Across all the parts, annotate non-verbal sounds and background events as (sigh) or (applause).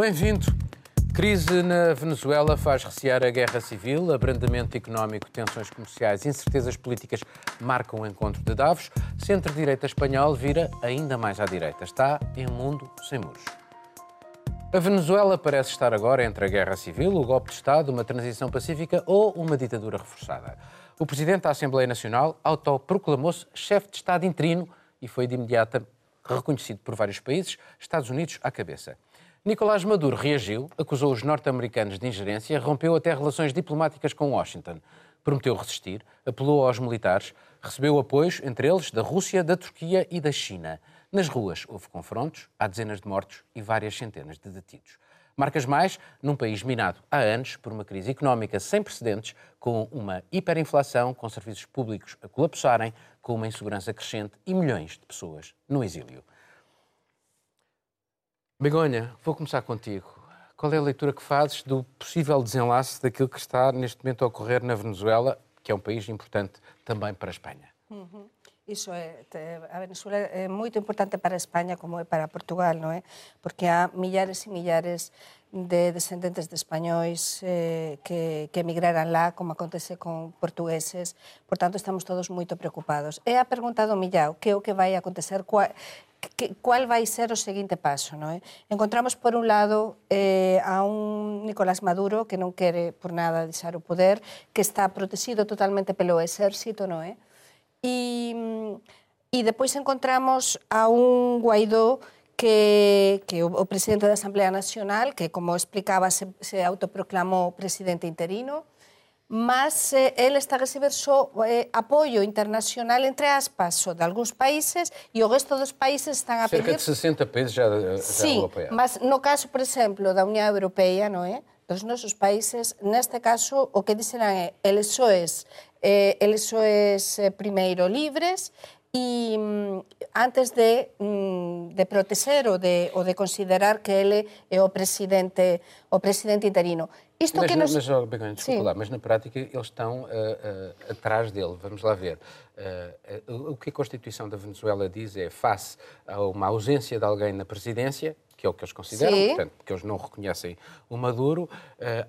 Bem-vindo. Crise na Venezuela faz recear a guerra civil, abrandamento económico, tensões comerciais, incertezas políticas marcam o encontro de Davos. Centro-direita espanhol vira ainda mais à direita. Está em um mundo sem muros. A Venezuela parece estar agora entre a guerra civil, o golpe de Estado, uma transição pacífica ou uma ditadura reforçada. O presidente da Assembleia Nacional autoproclamou-se chefe de Estado interino e foi de imediato reconhecido por vários países, Estados Unidos à cabeça. Nicolás Maduro reagiu, acusou os norte-americanos de ingerência, rompeu até relações diplomáticas com Washington. Prometeu resistir, apelou aos militares, recebeu apoios, entre eles da Rússia, da Turquia e da China. Nas ruas houve confrontos, há dezenas de mortos e várias centenas de detidos. Marcas mais num país minado há anos por uma crise económica sem precedentes, com uma hiperinflação, com serviços públicos a colapsarem, com uma insegurança crescente e milhões de pessoas no exílio. Begonha, vou começar contigo. Qual é a leitura que fazes do possível desenlace daquilo que está neste momento a ocorrer na Venezuela, que é um país importante também para a Espanha? Uhum. Isso é, a Venezuela é muito importante para a Espanha como é para Portugal, não é? Porque há milhares e milhares de descendentes de espanhóis eh, que, que emigraran lá, como acontece con portugueses. Por tanto, estamos todos moito preocupados. E a pergunta do Millao, que é o que vai acontecer, que, cual vai ser o seguinte paso. Non é? Encontramos, por un lado, eh, a un Nicolás Maduro que non quere por nada deixar o poder, que está protegido totalmente pelo exército, non é? E, e mm, depois encontramos a un Guaidó que, que o, o presidente da Asamblea Nacional, que, como explicaba, se, se autoproclamou presidente interino, mas eh, el está a receber só eh, apoio internacional, entre aspas, só de algúns países, e o resto dos países están a Cerca pedir... Cerca de 60 países já, eh, já sí, o mas no caso, por exemplo, da Unión Europea, no é? dos nosos países, neste caso, o que dixeran é eles es eh, eles soes eh, primeiro libres, e mm, antes de, mm, de proteser ou de, ou de considerar que ele é o presidente, o presidente interino. Isto mas, que na- nos... mas, oh, desculpa lá, mas na prática eles estão ah, ah, atrás dele. Vamos lá ver. Ah, o que a Constituição da Venezuela diz é face a uma ausência de alguém na presidência, que é o que eles consideram, Sim. portanto, porque eles não reconhecem o Maduro,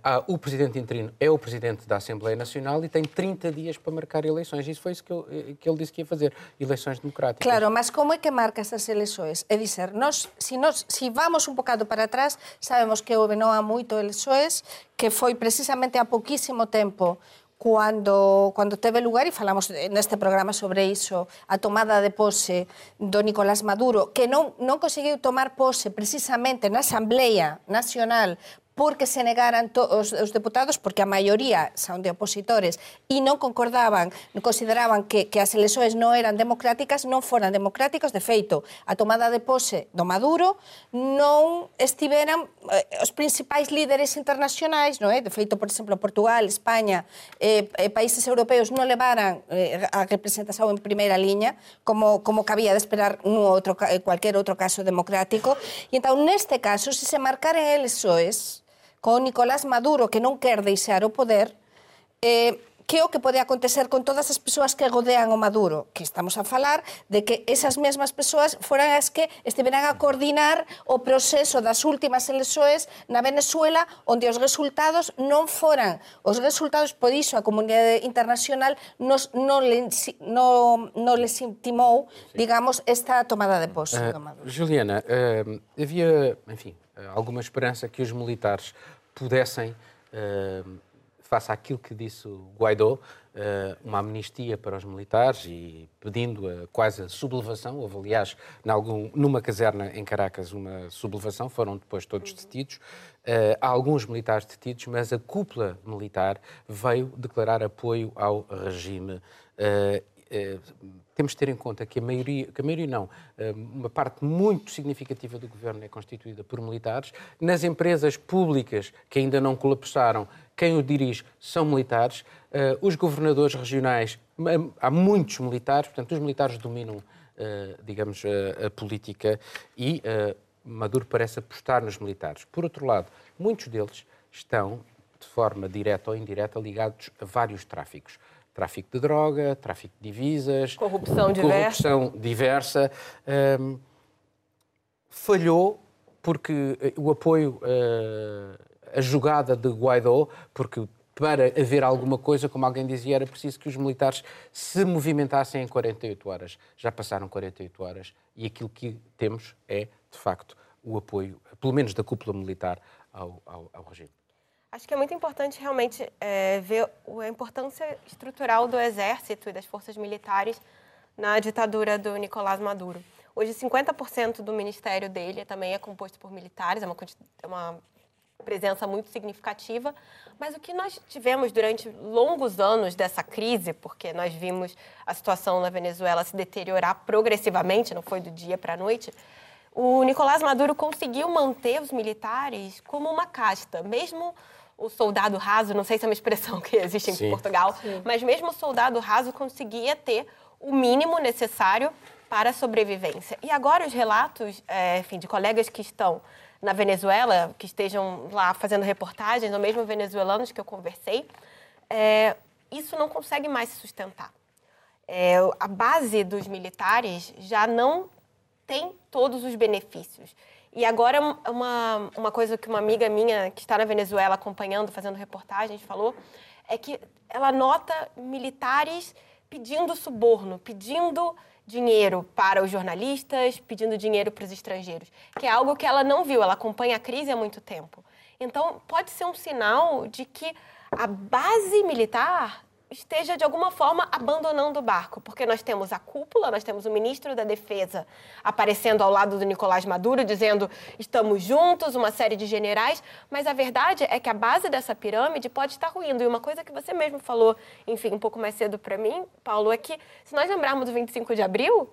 há- o presidente interino é o presidente da Assembleia Nacional e tem 30 dias para marcar eleições. Isso foi isso que ele, que ele disse que ia fazer, eleições democráticas. Claro, mas como é que marca estas eleições? É dizer, nós, si, nós, si vamos un bocado para atrás, sabemos que houve non há moito eleições, que foi precisamente há pouquísimo tempo cando, cando teve lugar, e falamos neste programa sobre iso, a tomada de pose do Nicolás Maduro, que non, non conseguiu tomar pose precisamente na Asamblea Nacional porque se negaran os, os deputados, porque a maioría son de opositores, e non concordaban, consideraban que, que as elexoes non eran democráticas, non foran democráticas, de feito, a tomada de pose do Maduro non estiveran eh, os principais líderes internacionais, non é? de feito, por exemplo, Portugal, España, eh, eh, países europeos non levaran eh, a representación en primeira liña, como, como cabía de esperar nun outro, eh, cualquier outro caso democrático, e entón, neste caso, se se marcaran elexoes, con Nicolás Maduro que non quer deixar o poder, eh, que é o que pode acontecer con todas as persoas que godean o Maduro, que estamos a falar de que esas mesmas persoas foran as que estiveran a coordinar o proceso das últimas eleições na Venezuela, onde os resultados non foran. Os resultados, por iso a comunidade internacional nos, non, le, non, non les intimou, digamos, esta tomada de posto. Uh, eh, Juliana, eh, uh, havia, enfim, alguma esperança que os militares pudessem, ah, face àquilo que disse o Guaidó, ah, uma amnistia para os militares e pedindo a, quase a sublevação. Houve, aliás, numa caserna em Caracas, uma sublevação, foram depois todos detidos. Há alguns militares detidos, mas a cúpula militar veio declarar apoio ao regime. Eh, temos de ter em conta que a maioria, que a maioria não, eh, uma parte muito significativa do governo é constituída por militares. Nas empresas públicas que ainda não colapsaram, quem o dirige são militares. Eh, Os governadores regionais, há muitos militares, portanto, os militares dominam, digamos, a, política e Maduro parece apostar nos militares. Por outro lado, muitos deles estão, de forma direta ou indireta, ligados a vários tráficos tráfico de droga, tráfico de divisas, Corrupção diversa. corrupção diversa. Hum, falhou porque o apoio, a jogada de Guaidó, porque para haver alguma coisa, como alguém dizia, era preciso que os militares se movimentassem em 48 horas. Já passaram 48 horas e aquilo que temos é, de facto, o apoio, pelo menos da cúpula militar, ao, ao, ao regime. Acho que é muito importante realmente é, ver a importância estrutural do exército e das forças militares na ditadura do Nicolás Maduro. Hoje, 50% do ministério dele também é composto por militares, é uma, é uma presença muito significativa. Mas o que nós tivemos durante longos anos dessa crise, porque nós vimos a situação na Venezuela se deteriorar progressivamente, não foi do dia para a noite, o Nicolás Maduro conseguiu manter os militares como uma casta, mesmo o soldado raso, não sei se é uma expressão que existe Sim. em Portugal, Sim. mas mesmo o soldado raso conseguia ter o mínimo necessário para a sobrevivência. E agora os relatos, é, enfim, de colegas que estão na Venezuela, que estejam lá fazendo reportagens, ou mesmo venezuelanos que eu conversei, é, isso não consegue mais se sustentar. É, a base dos militares já não tem todos os benefícios. E agora, uma, uma coisa que uma amiga minha que está na Venezuela acompanhando, fazendo reportagens, falou, é que ela nota militares pedindo suborno, pedindo dinheiro para os jornalistas, pedindo dinheiro para os estrangeiros, que é algo que ela não viu, ela acompanha a crise há muito tempo. Então, pode ser um sinal de que a base militar esteja de alguma forma abandonando o barco, porque nós temos a cúpula, nós temos o ministro da Defesa aparecendo ao lado do Nicolás Maduro dizendo estamos juntos, uma série de generais, mas a verdade é que a base dessa pirâmide pode estar ruindo. E uma coisa que você mesmo falou, enfim, um pouco mais cedo para mim, Paulo, é que se nós lembrarmos do 25 de abril,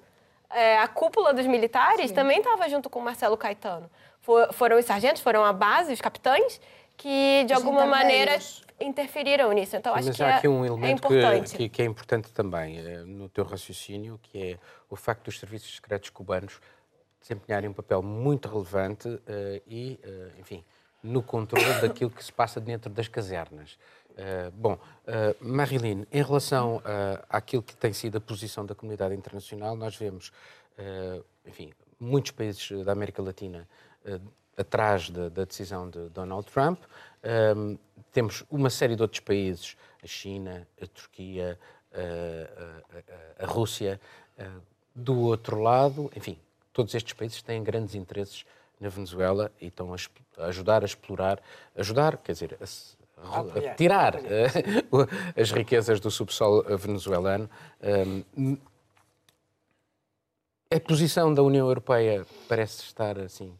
é, a cúpula dos militares Sim. também estava junto com Marcelo Caetano. For, foram os sargentos, foram a base, os capitães, que de alguma maneira interferiram nisso. Então, Sim, acho mas que há é, aqui um elemento é importante. Que, que, é importante também é, no teu raciocínio, que é o facto dos serviços secretos cubanos desempenharem um papel muito relevante uh, e, uh, enfim, no controle (coughs) daquilo que se passa dentro das casernas. Uh, bom, uh, Marilyn, em relação uh, àquilo que tem sido a posição da comunidade internacional, nós vemos, enfim, muitos países da América Latina atrás da, da decisão de Donald Trump. Um, temos uma série de outros países, a China, a Turquia, a, a, a, Rússia. Uh, do outro lado, enfim, todos estes países têm grandes interesses na Venezuela e estão a, ajudar a explorar, ajudar, quer dizer, a, a tirar uh, (laughs) as riquezas do subsolo venezuelano. A posição da União Europeia parece estar assim.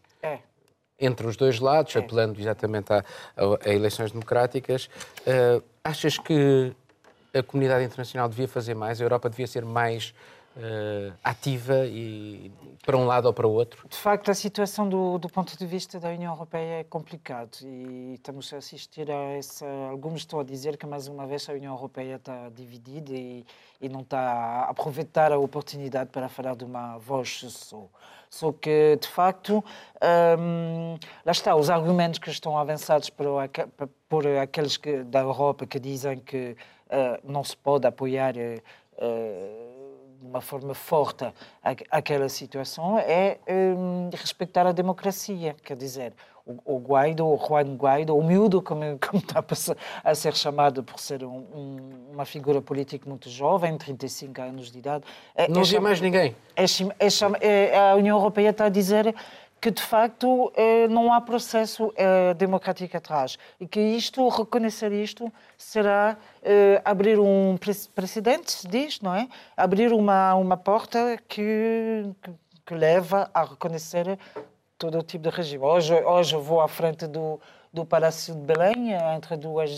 Entre os dois lados, é. apelando exatamente a, a, a eleições democráticas. Uh, achas que a comunidade internacional devia fazer mais, a Europa devia ser mais uh, ativa e para um lado ou para o outro? De facto, a situação do, do ponto de vista da União Europeia é complicada e estamos a assistir a essa. Alguns estão a dizer que mais uma vez a União Europeia está dividida e, e não está a aproveitar a oportunidade para falar de uma voz só. Só que, de facto, hum, lá está, os argumentos que estão avançados por, por aqueles que, da Europa que dizem que uh, não se pode apoiar uh, de uma forma forte aquela situação é um, respeitar a democracia, quer dizer, o, Guaido, o Juan Guaido, o miúdo, como, (laughs) como está a ser chamado por ser um, um, uma figura política muito jovem, 35 anos de idade. É, Não é mais ninguém. É, é, é, a União Europeia está a dizer que de facto eh, não há processo eh, democrático atrás e que isto reconhecer isto será eh, abrir um precedente se diz não é abrir uma uma porta que, que, que leva a reconhecer todo o tipo de regime hoje hoje vou à frente do do Palácio de Belém, entre duas,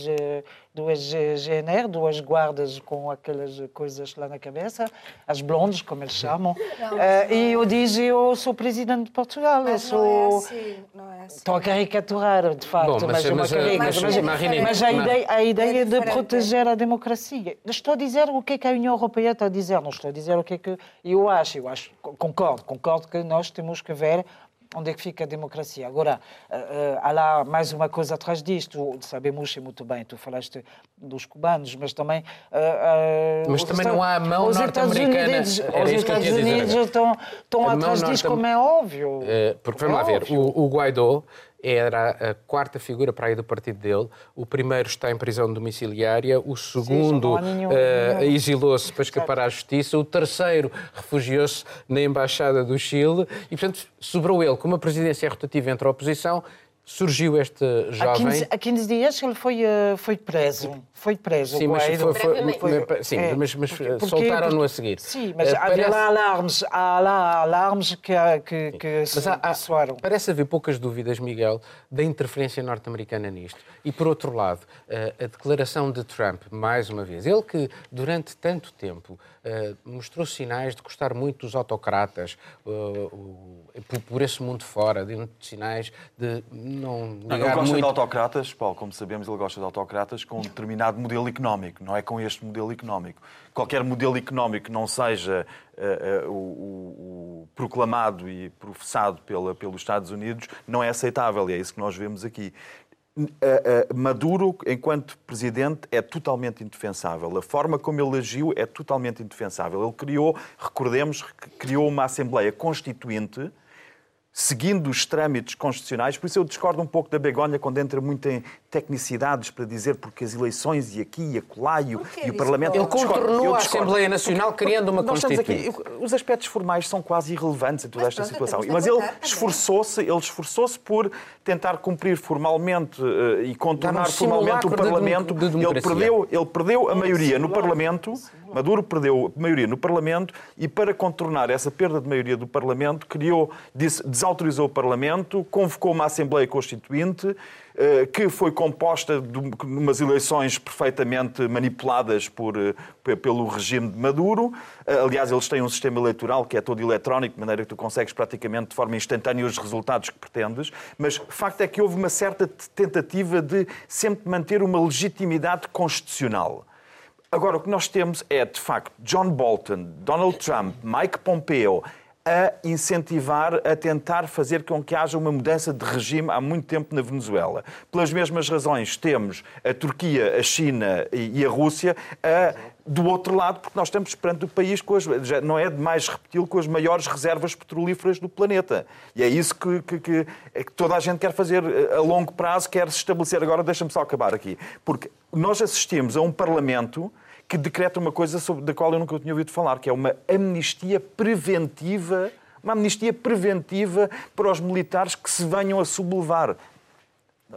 duas GNR, duas guardas com aquelas coisas lá na cabeça, as blondes, como eles chamam. (laughs) Não, uh, e eu disse, eu sou presidente de Portugal. Mas sou... não é assim. Não é assim. Estou a caricaturar, de facto. Bom, mas, mas, mas, mas, mas, mas a ideia, a ideia é de proteger a democracia. Estou a dizer o que é que a União Europeia está a dizer, não estou a dizer o que é que eu acho. Eu acho, concordo, concordo que nós temos que ver onde é que fica a democracia. Agora, uh, uh, há lá mais uma coisa atrás disto, sabemos muito bem, tu falaste dos cubanos, mas também... Uh, mas também não há a mão norte-americana. Os Estados Unidos estão, estão atrás disto, como é óbvio. porque vamos lá ver, o, o Guaidó era a quarta figura para aí do partido dele. O primeiro está em prisão domiciliária, o segundo uh, exilou-se para escapar à justiça, o terceiro refugiou-se na embaixada do Chile. E, portanto, sobrou ele. Com uma presidência rotativa entre a oposição surgiu este jovem. Há 15, há 15 dias ele foi, uh, foi preso. Foi preso. Sim, mas, foi, foi, foi, sim, é, mas, mas soltaram-no a seguir. Sim, mas uh, parece... lá alarmes, há lá alarmes que, que, que mas há, há, soaram. Parece haver poucas dúvidas, Miguel, da interferência norte-americana nisto. E, por outro lado, uh, a declaração de Trump, mais uma vez, ele que durante tanto tempo mostrou sinais de gostar muito dos autocratas, por, por esse mundo fora, de sinais de não não, Ele gosta muito... de autocratas, Paulo, como sabemos, ele gosta de autocratas com um determinado modelo económico, não é com este modelo económico. Qualquer modelo económico que não seja uh, uh, o, o, o, proclamado e professado pela, pelos Estados Unidos não é aceitável, e é isso que nós vemos aqui. Maduro, enquanto presidente, é totalmente indefensável. A forma como ele agiu é totalmente indefensável. Ele criou, recordemos, criou uma Assembleia Constituinte seguindo os trâmites constitucionais. Por isso eu discordo um pouco da Begonha quando entra muito em tecnicidades para dizer porque as eleições e aqui e acolá e, e o Parlamento... Ele contornou a Assembleia Nacional criando uma Constituinte. Aqui, os aspectos formais são quase irrelevantes em toda esta situação. Mas ele esforçou-se ele esforçou-se por tentar cumprir formalmente uh, e contornar formalmente o Parlamento. De, de ele, perdeu, ele perdeu a maioria no Parlamento, Maduro perdeu a maioria no Parlamento e para contornar essa perda de maioria do Parlamento criou, desautorizou o Parlamento, convocou uma Assembleia Constituinte eh, que foi composta de umas eleições perfeitamente manipuladas por, eh, pelo regime de Maduro. Eh, aliás, eles têm um sistema eleitoral que é todo eletrónico, de maneira que tu consegues praticamente de forma instantânea os resultados que pretendes. Mas o facto é que houve uma certa tentativa de sempre manter uma legitimidade constitucional. Agora, o que nós temos é, de facto, John Bolton, Donald Trump, Mike Pompeo, a incentivar, a tentar fazer com que haja uma mudança de regime há muito tempo na Venezuela. Pelas mesmas razões, temos a Turquia, a China e a Rússia a, do outro lado, porque nós estamos perante o país, com as, não é demais repeti-lo, com as maiores reservas petrolíferas do planeta. E é isso que, que, que, é que toda a gente quer fazer eh, a longo prazo, quer se estabelecer. Agora, deixa-me só acabar aqui. Porque nós assistimos a um Parlamento que decreta uma coisa sobre, da qual eu nunca tinha ouvido falar, que é uma amnistia preventiva, uma amnistia preventiva para os militares que se venham a sublevar.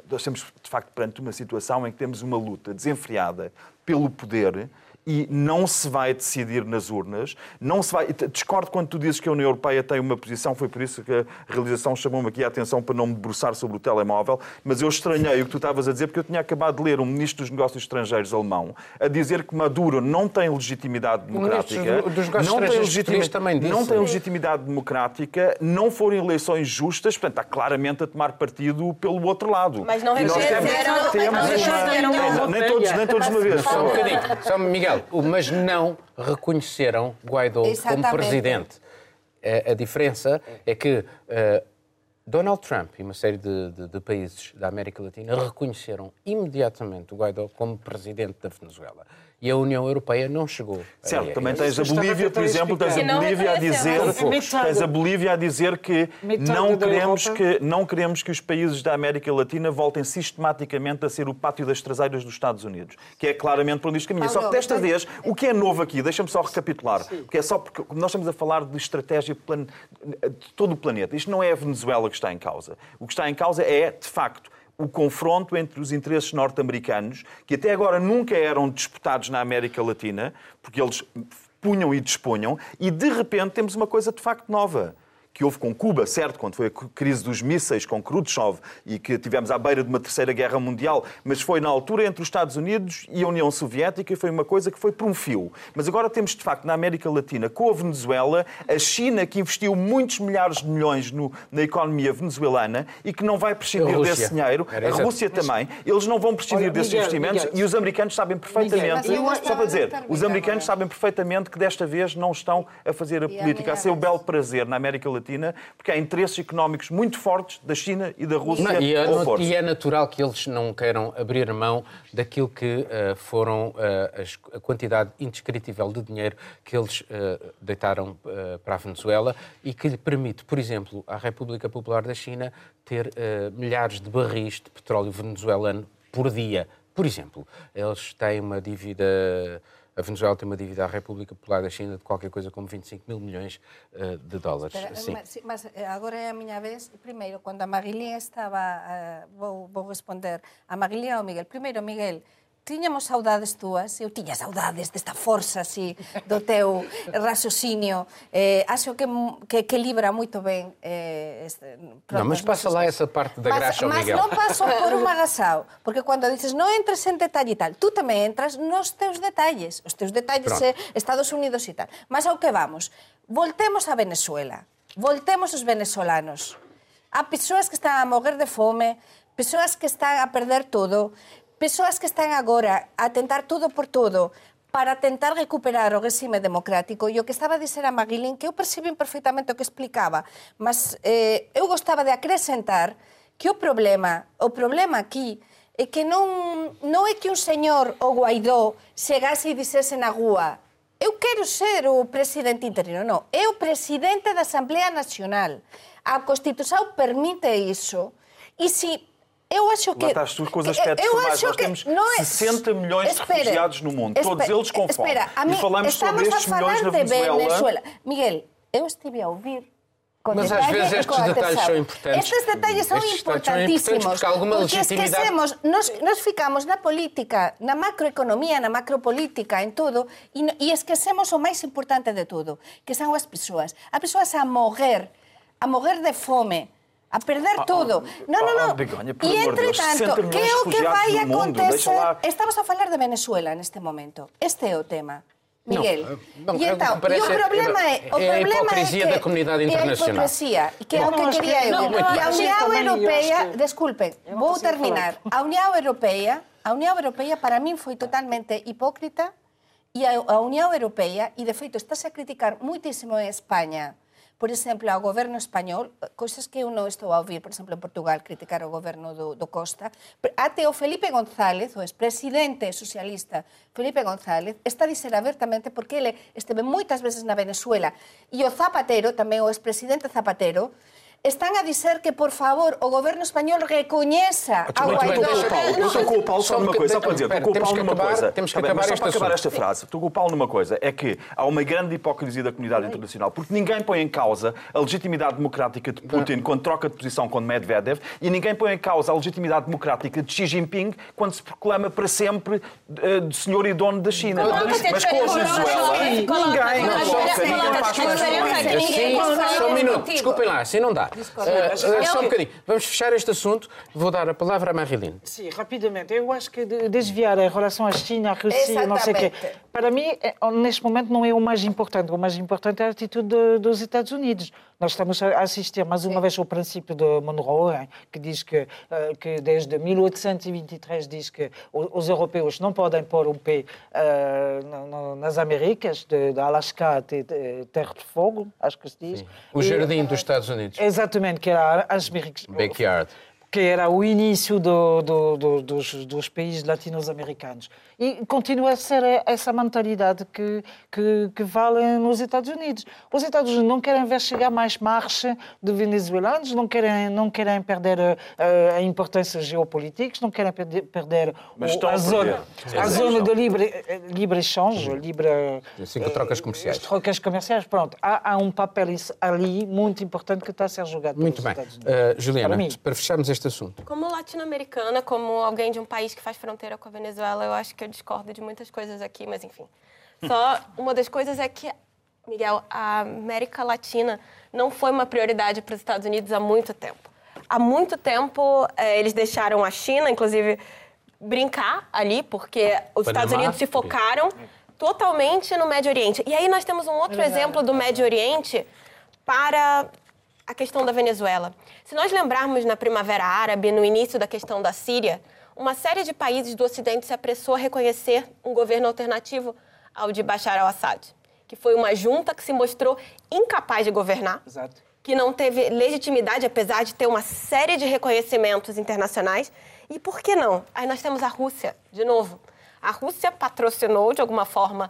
Nós estamos, de facto, perante uma situação em que temos uma luta desenfreada pelo poder e não se vai decidir nas urnas. Não se vai... Discordo quando tu dizes que a União Europeia tem uma posição, foi por isso que a realização chamou-me aqui a atenção para não me debruçar sobre o telemóvel, mas eu estranhei o que tu estavas a dizer, porque eu tinha acabado de ler um ministro dos Negócios Estrangeiros alemão a dizer que Maduro não tem legitimidade democrática. Dos não tem legitimidade, também disse. Não tem legitimidade democrática, não foram eleições justas, portanto, está claramente a tomar partido pelo outro lado. Mas não reconheceram... Nem todos, nem todos de uma vez. Só um bocadinho. Só, Miguel, mas não reconheceram Guaidó Exatamente. como presidente. A, a, diferença é que uh, Donald Trump e uma série de, de, de, países da América Latina reconheceram imediatamente o Guaidó como presidente da Venezuela e a União Europeia não chegou. Certo, também tens a Bolívia, por exemplo, tens a Bolívia a dizer, tens a Bolívia a dizer que não queremos que não queremos que os países da América Latina voltem sistematicamente a ser o pátio das traseiras dos Estados Unidos, que é claramente para onde isto caminha. Só que desta vez, o que é novo aqui, deixa-me só recapitular, porque é só porque nós estamos a falar de estratégia de todo o planeta. Isto não é a Venezuela que está em causa. O que está em causa é, de facto, o confronto entre os interesses norte-americanos, que até agora nunca eram disputados na América Latina, porque eles punham e dispunham, e de repente temos uma coisa de facto nova que houve com Cuba, certo, quando foi a crise dos mísseis com Khrushchev e que tivemos à beira de uma terceira guerra mundial, mas foi na altura entre os Estados Unidos e a União Soviética e foi uma coisa que foi por um fio. Mas agora temos, de facto, na América Latina, com a Venezuela, a China que investiu muitos milhares de milhões no, na economia venezuelana e que não vai prescindir desse dinheiro, a Rússia também, eles não vão prescindir Olha, desses Miguel, investimentos Miguel. e os americanos sabem perfeitamente, Miguel, só para dizer, os americanos sabem perfeitamente que desta vez não estão a fazer a política, a seu belo prazer na América Latina Latina, porque há interesses económicos muito fortes da China e da Rússia. Não, e, é, e, é, natural que eles não queiram abrir mão daquilo que uh, foram uh, a quantidade indescritível de dinheiro que eles uh, deitaram para a Venezuela e que lhe permite, por exemplo, à República Popular da China ter milhares de barris de petróleo venezuelano por dia. Por exemplo, eles têm uma dívida a Venezuela tem uma dívida à República Popular da China de qualquer coisa como 25 mil milhões uh, de dólares. Pero, Sim. Mas, mas, eh, agora é a minha vez. Primeiro, quando a Marilyn estava, uh, vou, vou responder. A Marilyn ou o Miguel? Primeiro, Miguel, tiñamos saudades túas, eu tiña saudades desta forza así do teu raciocinio. Eh, acho que, que que libra moito ben eh este, pronto, Non, mas pasa lá esa parte da graxa, mas, Miguel. Mas non paso por un agasao, porque cando dices non entres en detalle e tal, tú tamén entras nos teus detalles, os teus detalles de Estados Unidos e tal. Mas ao que vamos? Voltemos a Venezuela. Voltemos os venezolanos. A persoas que están a morrer de fome, persoas que están a perder todo, Persoas que están agora a tentar todo por todo para tentar recuperar o regime democrático. E o que estaba a dizer a Maguilín, que eu percibín perfectamente o que explicaba, mas eh, eu gostaba de acrescentar que o problema, o problema aquí é que non, non é que un señor o Guaidó chegase e dixese na rúa eu quero ser o presidente interino, non, é o presidente da Asamblea Nacional. A Constitución permite iso, e se eu acho que. Lá estás tu com os aspectos formais. Nós que temos não é... 60 milhões espera, de refugiados no mundo, espera, todos eles com fome. e falamos sobre estes milhões na Venezuela. Venezuela. Miguel, eu estive a ouvir mas às vezes estes detalhes são importantes. Estes detalles são estes importantíssimos. porque alguma porque legitimidade... esquecemos, nós, nós ficamos na política, na macroeconomia, na macropolítica, en todo, e, e esquecemos o máis importante de todo, que são as persoas. As persoas a morrer, a morrer de fome, a perder a, todo. Non, non, non. E entre tanto, que é o que vai acontecer? Estamos a falar de Venezuela neste momento. Este é o tema. Miguel, non, non, e então, e o problema é, o é problema é, que da comunidade internacional. É a que é o que quería eu. E a Unión Europea, desculpen, vou terminar. A Unión Europea, a Unión Europea para min foi totalmente hipócrita e a Unión Europea, e de feito está a criticar muitísimo en España, por exemplo, ao goberno español, cousas que eu non estou a ouvir, por exemplo, en Portugal, criticar o goberno do, do Costa, até o Felipe González, o expresidente socialista Felipe González, está a dizer abertamente porque ele esteve moitas veces na Venezuela, e o Zapatero, tamén o expresidente Zapatero, están a dizer que, por favor, o governo espanhol reconheça a Guaidó. Eu estou com o Paulo só numa coisa, só para dizer, estou com o Paulo numa coisa. Temos que acabar, só para acabar esta frase, estou com o Paulo numa coisa, é que há uma grande hipocrisia da comunidade internacional, porque ninguém põe em causa a legitimidade democrática de Putin quando troca de posição com Medvedev e ninguém põe em causa a legitimidade democrática de Xi Jinping quando se proclama para sempre uh, de senhor e dono da China. Mas com a Venezuela, ninguém, ninguém faz questões. Só um minuto, desculpem lá, assim não dá. Uh, só um bocadinho. Vamos fechar este assunto. Vou dar a palavra à Marilyn. Sim, rapidamente. Eu acho que desviar em relação à China, à Rússia, não sei o quê. Para mim, é, neste momento, não é o mais importante. O mais importante é a atitude dos Estados Unidos. Nós estamos a assistir mais uma Sim. vez ao princípio de Monroe, que diz que, uh, que desde 1823 diz que os europeus não podem pôr o pé uh, nas Américas, de, de Alasca até Terra de Fogo, acho que se diz. Sim. O e, jardim dos Estados Unidos. Exatamente, que era as. Backyard que era o início do, do, do, dos, dos, países latino-americanos. E continua a ser essa mentalidade que, que, que, vale nos Estados Unidos. Os Estados Unidos não querem ver chegar mais marcha de venezuelanos, não querem, não querem perder a, a importância geopolítica, não querem perder, perder o, a, zona, a zona de livre, livre exchange, livre... Cinco trocas comerciais. Trocas comerciais, pronto. Há, há um papel ali muito importante que está a ser jogado Muito bem. Uh, Juliana, para, para fecharmos este assunto. Como latino-americana, como alguém de um país que faz fronteira com a Venezuela, eu acho que eu discordo de muitas coisas aqui, mas enfim. Só uma das coisas é que, Miguel, a América Latina não foi uma prioridade para os Estados Unidos há muito tempo. Há muito tempo é, eles deixaram a China, inclusive, brincar ali, porque os Estados Unidos se focaram totalmente no Médio Oriente. E aí nós temos um outro exemplo do Médio Oriente para a questão da Venezuela. Se nós lembrarmos na Primavera Árabe, no início da questão da Síria, uma série de países do Ocidente se apressou a reconhecer um governo alternativo ao de Bashar al-Assad, que foi uma junta que se mostrou incapaz de governar. Exato. que não teve legitimidade, apesar de ter uma série de reconhecimentos internacionais. E por que não? Aí nós temos a Rússia, de novo. A Rússia patrocinou, de alguma forma,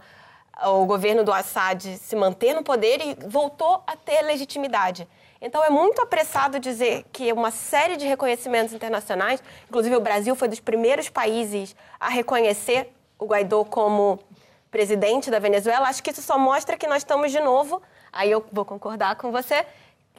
o governo do Assad se manter no poder e voltou a ter legitimidade. Então é muito apressado dizer que uma série de reconhecimentos internacionais, inclusive o Brasil foi dos primeiros países a reconhecer o Guaidó como presidente da Venezuela, acho que isso só mostra que nós estamos de novo, aí eu vou concordar com você,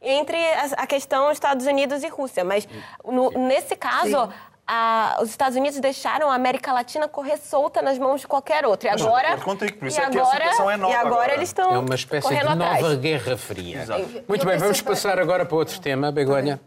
entre a questão Estados Unidos e Rússia. Mas no, nesse caso, a, os Estados Unidos deixaram a América Latina correr solta nas mãos de qualquer outro. E agora, por isso é que a situação é nova. E agora, agora. eles estão É uma espécie de nova atrás. guerra fria. Exato. Muito bem, vamos passar agora para outro tema, Begonha.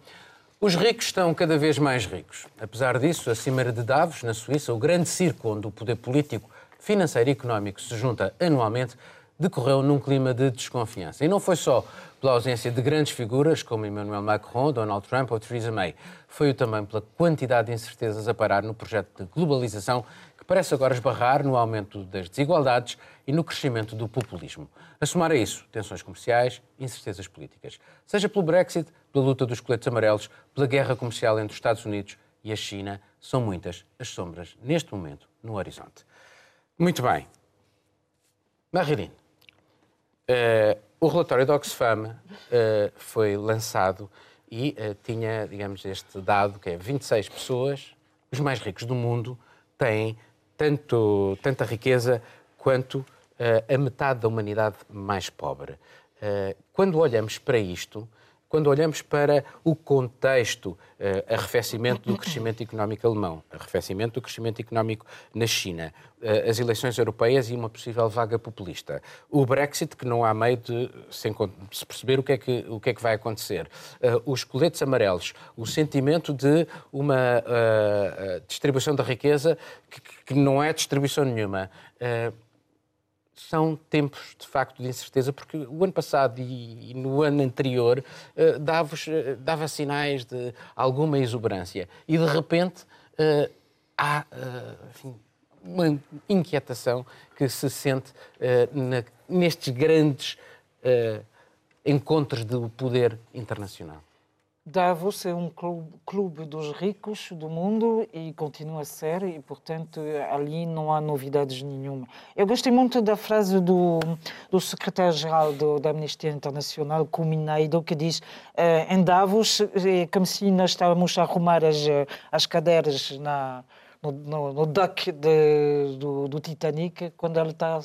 Os ricos estão cada vez mais ricos. Apesar disso, a Cimeira de Davos, na Suíça, o grande circo onde o poder político, financeiro e económico se junta anualmente, decorreu num clima de desconfiança. E não foi só pela ausência de grandes figuras como Emmanuel Macron, Donald Trump ou Theresa May. Foi também pela quantidade de incertezas a parar no projeto de globalização que parece agora esbarrar no aumento das desigualdades e no crescimento do populismo. A somar a isso, tensões comerciais incertezas políticas. Seja pelo Brexit, pela luta dos coletes amarelos, pela guerra comercial entre os Estados Unidos e a China, são muitas as sombras neste momento no horizonte. Muito bem. Marilyn, uh, o relatório da Oxfam uh, foi lançado e uh, tinha, digamos, este dado que é 26 pessoas, os mais ricos do mundo, têm tanto, tanta riqueza quanto a metade da humanidade mais pobre. quando olhamos para isto, quando olhamos para o contexto, uh, arrefecimento do crescimento económico alemão, arrefecimento do crescimento económico na China, uh, as eleições europeias e uma possível vaga populista, o Brexit, que não há meio de se, se perceber o que, é que, o que é que vai acontecer, uh, os coletes amarelos, o sentimento de uma distribuição da riqueza que, que, não é distribuição nenhuma são tempos de facto de incerteza, porque o ano passado e, no ano anterior uh, dava, uh, dava sinais de alguma exuberância e de repente uh, há enfim, uma inquietação que se sente na, nestes grandes encontros do poder internacional. Davos é um clube dos ricos do mundo e continua a ser, e portanto ali não há novidades nenhuma. Eu gostei muito da frase do, do secretário-geral da Amnistia Internacional, Kuminaido, que diz uh, em Davos é como se nós estávamos a arrumar as, as cadeiras na, no, no, no deck de, do, do, Titanic quando, ele está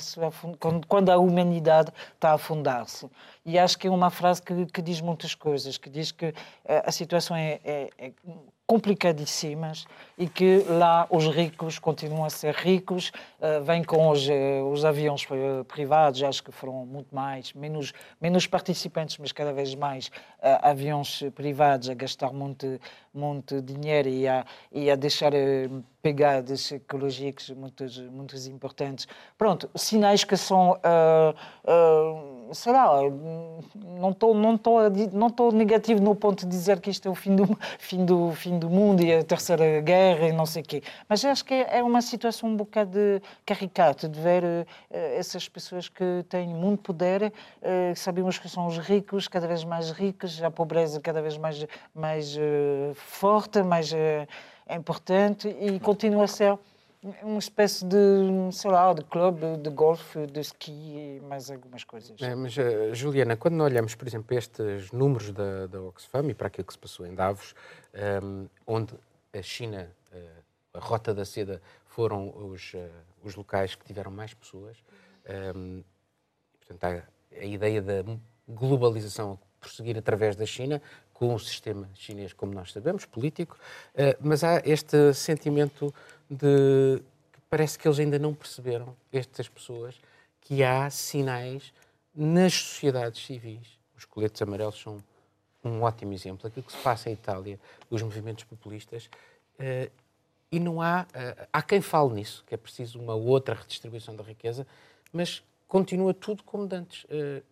quando, quando a humanidade está a afundar-se. E acho que é uma frase que, que, diz muitas coisas, que diz que eh, a situação é, é, é complicadíssimas e que lá os ricos continuam a ser ricos, uh, vêm com os, uh, os aviões privados, acho que foram muito mais, menos, menos participantes, mas cada vez mais uh, aviões privados a gastar muito, muito dinheiro e a, e a deixar pegadas ecológicas muito, muito importantes. Pronto, sinais que são sei lá, não estou não não negativo no ponto de dizer que isto é o fim do, fim do, fim do mundo e a terceira guerra e não sei o quê. Mas acho que é uma situação um bocado caricata de ver uh, essas pessoas que têm muito poder, uh, sabemos que são os ricos, cada vez mais ricos, a pobreza cada vez mais, mais uh, forte, mais importante e continua a ser uma espécie de, sei lá, de clube de golfe, de ski e mais algumas coisas. É, mas, uh, Juliana, quando olhamos, por exemplo, estes números da, da Oxfam e para aquilo que se passou em Davos, um, ehm, onde a China, uh, a Rota da Seda, foram os, uh, os locais que tiveram mais pessoas, um, ehm, portanto, há a ideia da globalização prosseguir através da China, com o sistema chinês, como nós sabemos, político, mas há este sentimento de parece que eles ainda não perceberam, estas pessoas, que há sinais nas sociedades civis. Os coletes amarelos são um ótimo exemplo. Aquilo que se passa em Itália, os movimentos populistas, uh, e não há. Uh, há quem fale nisso, que é preciso uma outra redistribuição da riqueza, mas continua tudo como antes. Uh,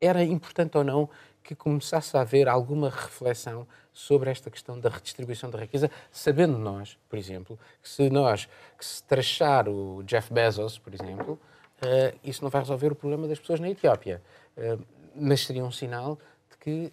era importante ou não que começasse a haver alguma reflexão sobre esta questão da redistribuição da riqueza, sabendo nós, por exemplo, que se nós, que se trachar o Jeff Bezos, por exemplo, uh, isso não vai resolver o problema das pessoas na Etiópia. Uh, mas seria um sinal de que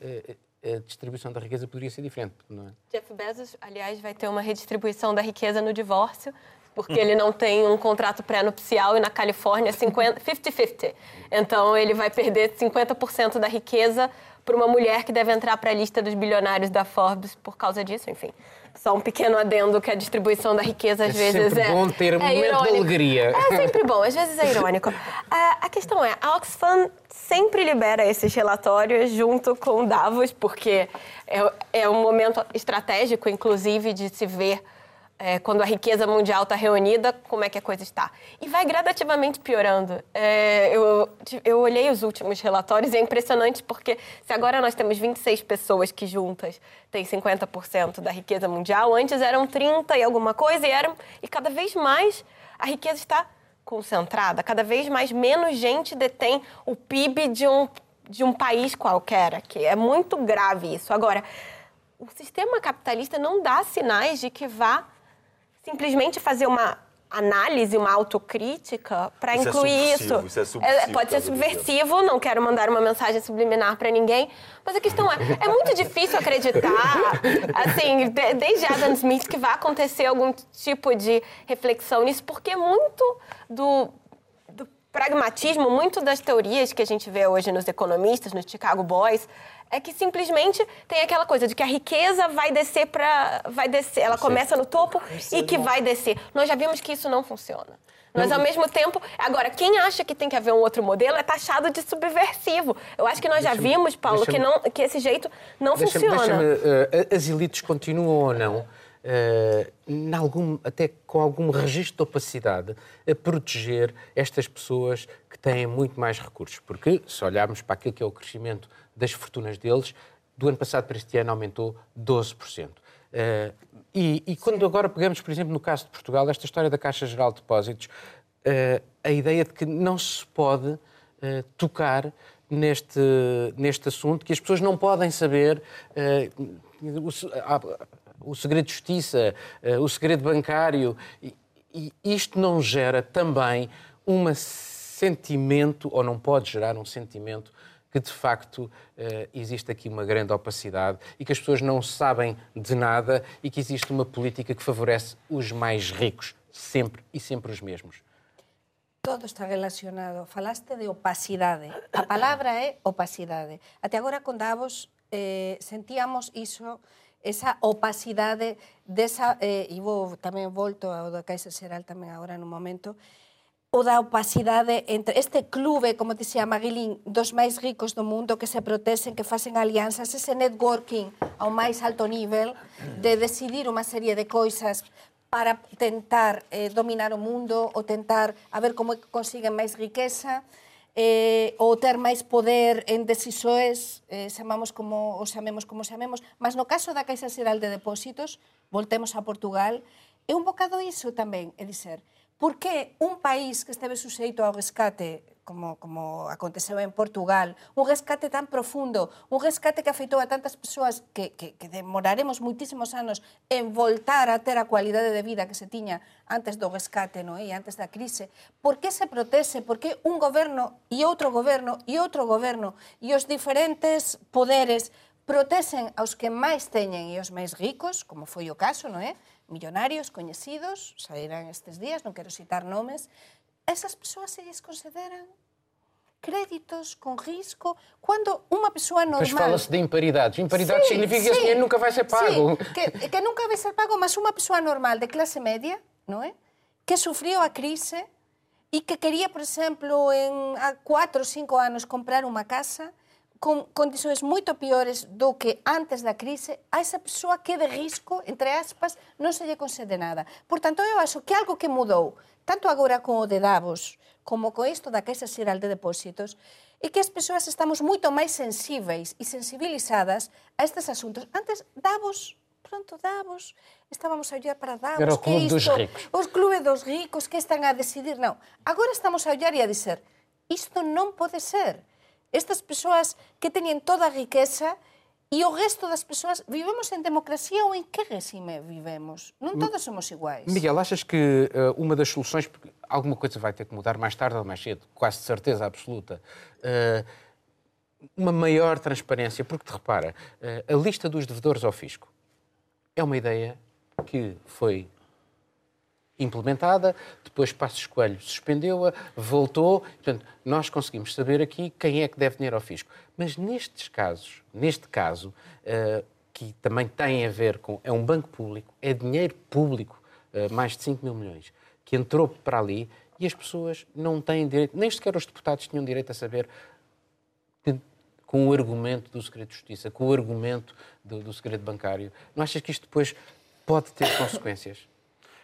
a distribuição da riqueza poderia ser diferente, não é? Jeff Bezos, aliás, vai ter uma redistribuição da riqueza no divórcio, porque ele não tem um contrato pré-nupcial e na Califórnia 50-50. Então ele vai perder 50% da riqueza para uma mulher que deve entrar para a lista dos bilionários da Forbes por causa disso, enfim. Só um pequeno adendo que a distribuição da riqueza às é vezes é. bom ter um é momento irônico. de alegria. É sempre bom, às vezes é irônico. a, a questão é, a Oxfam sempre libera esses relatórios junto com Davos, porque é, é um momento estratégico, inclusive, de se ver é, quando a riqueza mundial está reunida, como é que a coisa está. E vai gradativamente piorando. É, eu, eu olhei os últimos relatórios e é impressionante porque se agora nós temos 26 pessoas que juntas têm 50% da riqueza mundial, antes eram 30 e alguma coisa e, eram, e cada vez mais a riqueza está concentrada, cada vez mais menos gente detém o PIB de um, de um país qualquer aqui. É muito grave isso. Agora, o sistema capitalista não dá sinais de que vá simplesmente fazer uma análise, uma autocrítica para é incluir é isso. isso é, é pode ser subversivo, não quero mandar uma mensagem subliminar para ninguém, mas a questão é, é muito difícil acreditar, (laughs) assim, desde Adam Smith que vai acontecer algum tipo de reflexão nisso, porque muito do, do pragmatismo, muito das teorias que a gente vê hoje nos economistas, nos Chicago Boys, é que simplesmente tem aquela coisa de que a riqueza vai descer para vai descer, ela começa no topo e que vai descer. Nós já vimos que isso não funciona. Mas, ao mesmo tempo, agora, quem acha que tem que haver um outro modelo é taxado de subversivo. Eu acho que nós já vimos, Paulo, que, não, que esse jeito não funciona. Uh, as elites continuam ou não, uh, algum, até com algum registro de opacidade, a proteger estas pessoas que têm muito mais recursos. Porque, se olharmos para aquilo que é o crescimento das fortunas deles, do ano passado para este ano aumentou 12%. Uh, eh, e, e, quando agora pegamos, por exemplo, no caso de Portugal, esta história da Caixa Geral de Depósitos, uh, a ideia de que não se pode uh, tocar neste, neste assunto, que as pessoas não podem saber o, o, segredo de justiça, o segredo bancário, e, isto não gera também um sentimento, ou não pode gerar um sentimento que de facto eh, existe aqui uma grande opacidade e que as pessoas não sabem de nada e que existe uma política que favorece os mais ricos, sempre e sempre os mesmos. Todo está relacionado. Falaste de opacidade. A palavra é opacidade. Até agora, con Davos, eh, sentíamos iso, esa opacidade desa, eh, e vou tamén volto ao da Caixa Xeral tamén agora no momento, o da opacidade entre este clube, como dicía Maguilín, dos máis ricos do mundo que se protesen, que facen alianzas, ese networking ao máis alto nível de decidir unha serie de coisas para tentar eh, dominar o mundo ou tentar a ver como consiguen máis riqueza, eh, o ter máis poder en decisoes, eh, chamamos como o chamemos como chamemos, mas no caso da Caixa Xeral de Depósitos, voltemos a Portugal, é un bocado iso tamén, é dizer, por que un país que esteve suxeito ao rescate como, como aconteceu en Portugal, un rescate tan profundo, un rescate que afeitou a tantas persoas que, que, que demoraremos moitísimos anos en voltar a ter a cualidade de vida que se tiña antes do rescate no? e antes da crise. Por que se protese? Por que un goberno e outro goberno e outro goberno e os diferentes poderes protesen aos que máis teñen e os máis ricos, como foi o caso, non é? Eh? Millonarios, coñecidos, sairán estes días, non quero citar nomes, esas persoas se lles consideran créditos con risco, quando unha persoa normal... Mas fala-se de imparidades. Imparidades sí, significa sí, que esse dinheiro nunca vai ser pago. Sí, que, que nunca vai ser pago, mas unha persoa normal de clase media, non é? Que sufriu a crise e que quería, por exemplo, en a 4 ou 5 anos comprar unha casa, con condições moito piores do que antes da crise, a esa persoa que de risco, entre aspas, non se lle concede nada. Por tanto, eu acho que algo que mudou, tanto agora con o de Davos, como co isto da Caixa Xeral de Depósitos, é que as persoas estamos moito máis sensíveis e sensibilizadas a estes asuntos. Antes, Davos, pronto, Davos, estábamos a ollar para Davos, Pero o clube que isto, dos ricos. os clubes dos ricos que están a decidir, non. Agora estamos a ollar e a dizer, isto non pode ser. Estas persoas que teñen toda a riqueza e o resto das persoas vivemos en democracia ou en que regime vivemos? Non todos somos iguais. Miguel, achas que uh, uma das soluções, porque alguma coisa vai ter que mudar mais tarde ou mais cedo, quase de certeza absoluta, uh, uma maior transparência, porque, repara, eh, a lista dos devedores ao fisco é uma ideia que foi implementada, depois Passos Coelho suspendeu-a, voltou. Portanto, nós conseguimos saber aqui quem é que deve dinheiro ao fisco. Mas nestes casos, neste caso, uh, que também tem a ver com. é um banco público, é dinheiro público, uh, mais de 5 mil milhões, que entrou para ali e as pessoas não têm direito, nem sequer os deputados tinham direito a saber com o argumento do segredo de justiça, com o argumento do, do segredo bancário. Não achas que isto depois pode ter consequências?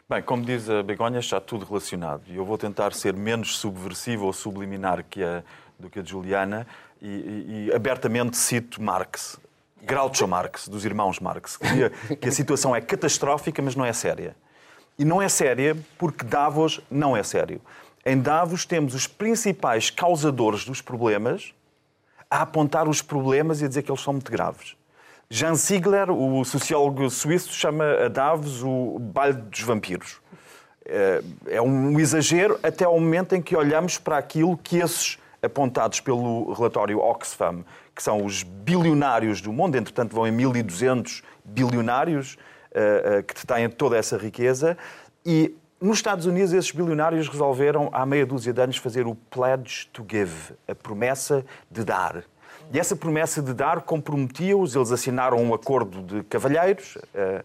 Bem, como diz a Begonha, está tudo relacionado. E eu vou tentar ser menos subversivo ou subliminar que a, do que a Juliana e, e, e abertamente cito Marx, Groucho Marx, dos irmãos Marx, que dizia (laughs) que a situação é catastrófica, mas não é séria. E não é séria porque Davos não é sério. Em Davos temos os principais causadores dos problemas a apontar os problemas e a dizer que eles são muito graves. Jean Ziegler, o sociólogo suíço, chama a Davos o baile dos vampiros. É, é um exagero até ao momento em que olhamos para aquilo que esses apontados pelo relatório Oxfam, que são os bilionários do mundo, entretanto vão em 1.200 bilionários uh, uh, que têm toda essa riqueza, e nos Estados Unidos esses bilionários resolveram há meia dúzia de anos fazer o Pledge to Give, a promessa de dar. E essa promessa de dar comprometia-os, eles assinaram um acordo de cavalheiros uh,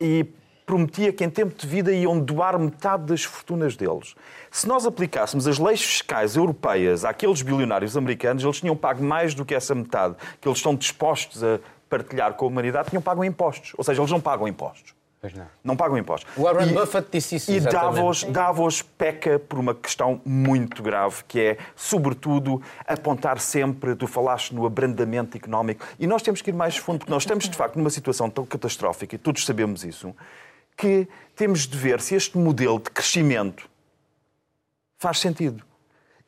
e prometia que em tempo de vida iam doar metade das fortunas deles. Se nós aplicássemos as leis fiscais europeias àqueles bilionários americanos, eles tinham pago mais do que essa metade que eles estão dispostos a partilhar com a humanidade, tinham pago impostos. Ou seja, eles não pagam impostos. Pois não. Não pagam impostos. O Warren e, Buffett disse isso. E Davos, Davos peca por uma questão muito grave, que é, sobretudo, apontar sempre, tu falaste no abrandamento económico, e nós temos que ir mais fundo, porque nós estamos, de facto, numa situação tão catastrófica, e todos sabemos isso, que temos de ver se este modelo de crescimento faz sentido.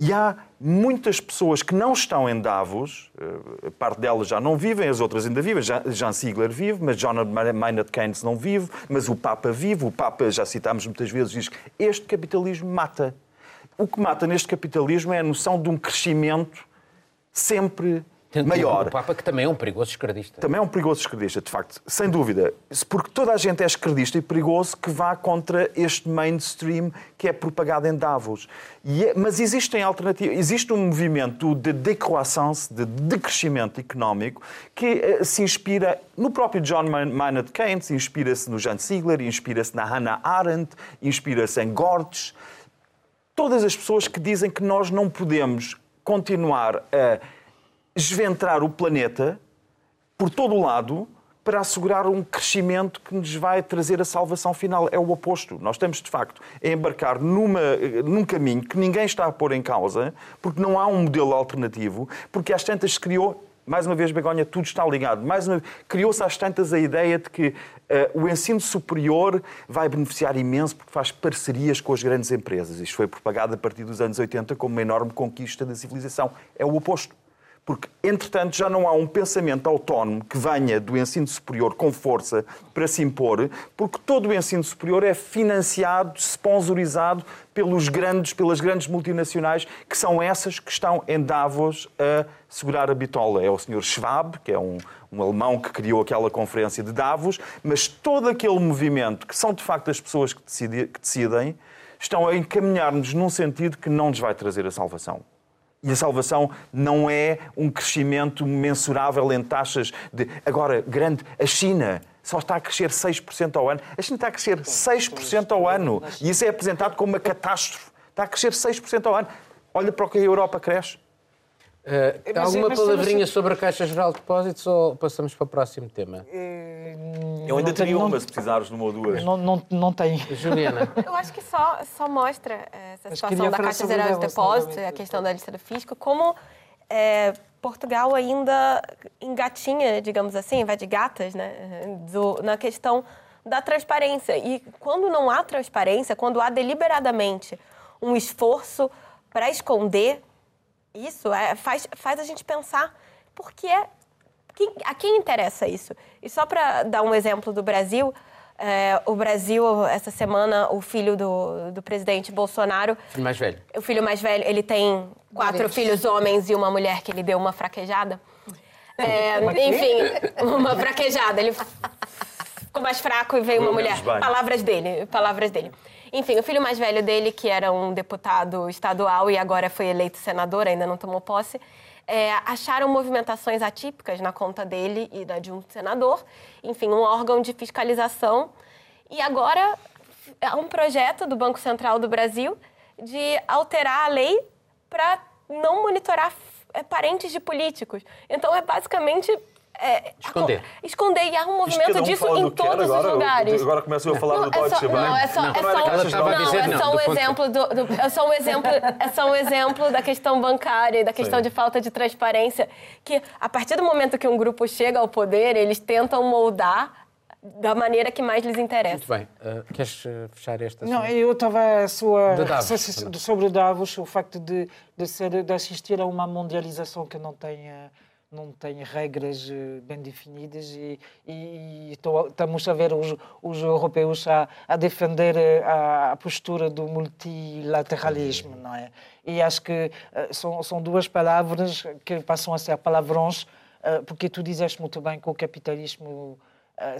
E há muitas pessoas que não estão em Davos, eh, parte delas já não vivem, as outras ainda vivem. Jean Ziegler vive, mas John Maynard Keynes não vive, mas o Papa vive. O Papa, já citámos muitas vezes, diz que este capitalismo mata. O que mata neste capitalismo é a noção de um crescimento sempre maior. O Papa que também é um perigoso esquerdista. Também é um perigoso esquerdista, de facto, sem dúvida. Porque toda a gente é esquerdista e perigoso que vá contra este mainstream que é propagado em Davos. É, mas existem alternativas. Existe um movimento de decroissance, de decrescimento económico, que eh, se inspira no próprio John Maynard Keynes, inspira-se no Jan Ziegler, inspira-se na Hannah Arendt, inspira-se em Gortz. Todas as pessoas que dizem que nós não podemos continuar a esventrar o planeta por todo o lado para assegurar um crescimento que nos vai trazer a salvação final. É o oposto. Nós estamos, de facto, a embarcar numa, num caminho que ninguém está a pôr em causa, porque não há um modelo alternativo, porque às tantas se criou. Mais uma vez, Begonha, tudo está ligado. Mais uma... Criou-se às tantas a ideia de que uh, o ensino superior vai beneficiar imenso porque faz parcerias com as grandes empresas. Isto foi propagado a partir dos anos 80 como uma enorme conquista da civilização. É o oposto. Porque, entretanto, já não há um pensamento autónomo que venha do ensino superior com força para se impor, porque todo o ensino superior é financiado, sponsorizado pelos grandes, pelas grandes multinacionais, que são essas que estão em Davos a segurar a bitola. É o Sr. Schwab, que é um, um alemão que criou aquela conferência de Davos, mas todo aquele movimento, que são de facto as pessoas que decidem, que decidem estão a encaminhar-nos num sentido que não nos vai trazer a salvação. E a salvação não é um crescimento mensurável em taxas de. Agora, grande, a China só está a crescer 6% ao ano. A China está a crescer 6% ao ano. E isso é apresentado como uma catástrofe. Está a crescer 6% ao ano. Olha para o que a Europa cresce. Uh, alguma palavrinha sobre a Caixa Geral de Depósitos ou passamos para o próximo tema? Uh, Eu ainda teria uma, se precisares de uma ou duas. Não, não, não tem. Juliana. (laughs) Eu acho que só, só mostra essa situação da Caixa Geral de Depósitos, a questão da lista do fisco, como é, Portugal ainda engatinha, digamos assim, vai de gatas, né, do, na questão da transparência. E quando não há transparência, quando há deliberadamente um esforço para esconder isso é, faz, faz a gente pensar por que é, quem, a quem interessa isso. E só para dar um exemplo do Brasil, É, o Brasil, essa semana, o filho do, do presidente Bolsonaro. O filho mais velho. O filho mais velho, ele tem quatro filhos homens e uma mulher que ele deu uma fraquejada. É, enfim, uma fraquejada. Ele ficou mais fraco e veio uma mulher. Palavras dele, palavras dele. Enfim, o filho mais velho dele, que era um deputado estadual e agora foi eleito senador, ainda não tomou posse, é, acharam movimentações atípicas na conta dele e da de um senador, enfim, um órgão de fiscalização. E agora há um projeto do Banco Central do Brasil de alterar a lei para não monitorar é, parentes de políticos. Então, é basicamente é, esconder. esconder. E há um movimento um disso em todos agora, os lugares. Agora começa eu a falar não, do Deutsche Bank. Não, é só, não, é só, não, é só, não, um exemplo do, do, é só um exemplo, é só um exemplo da questão bancária e da questão Sim. de falta de transparência, que a partir do momento que um grupo chega ao poder, eles tentam moldar da maneira que mais lhes interessa. Muito bem. Uh, queres eh, fechar esta? Não, eu estava a sua sobre Davos, o facto de, de, ser, de assistir a uma mundialização que não tenha não tem regras eh, bem definidas e, e, estamos a ver os, os europeus a, a defender eh, a, a, postura do multilateralismo, não é? E acho que eh, são, são duas palavras que passam a ser palavrões, porque tu dizeste muito bem que o capitalismo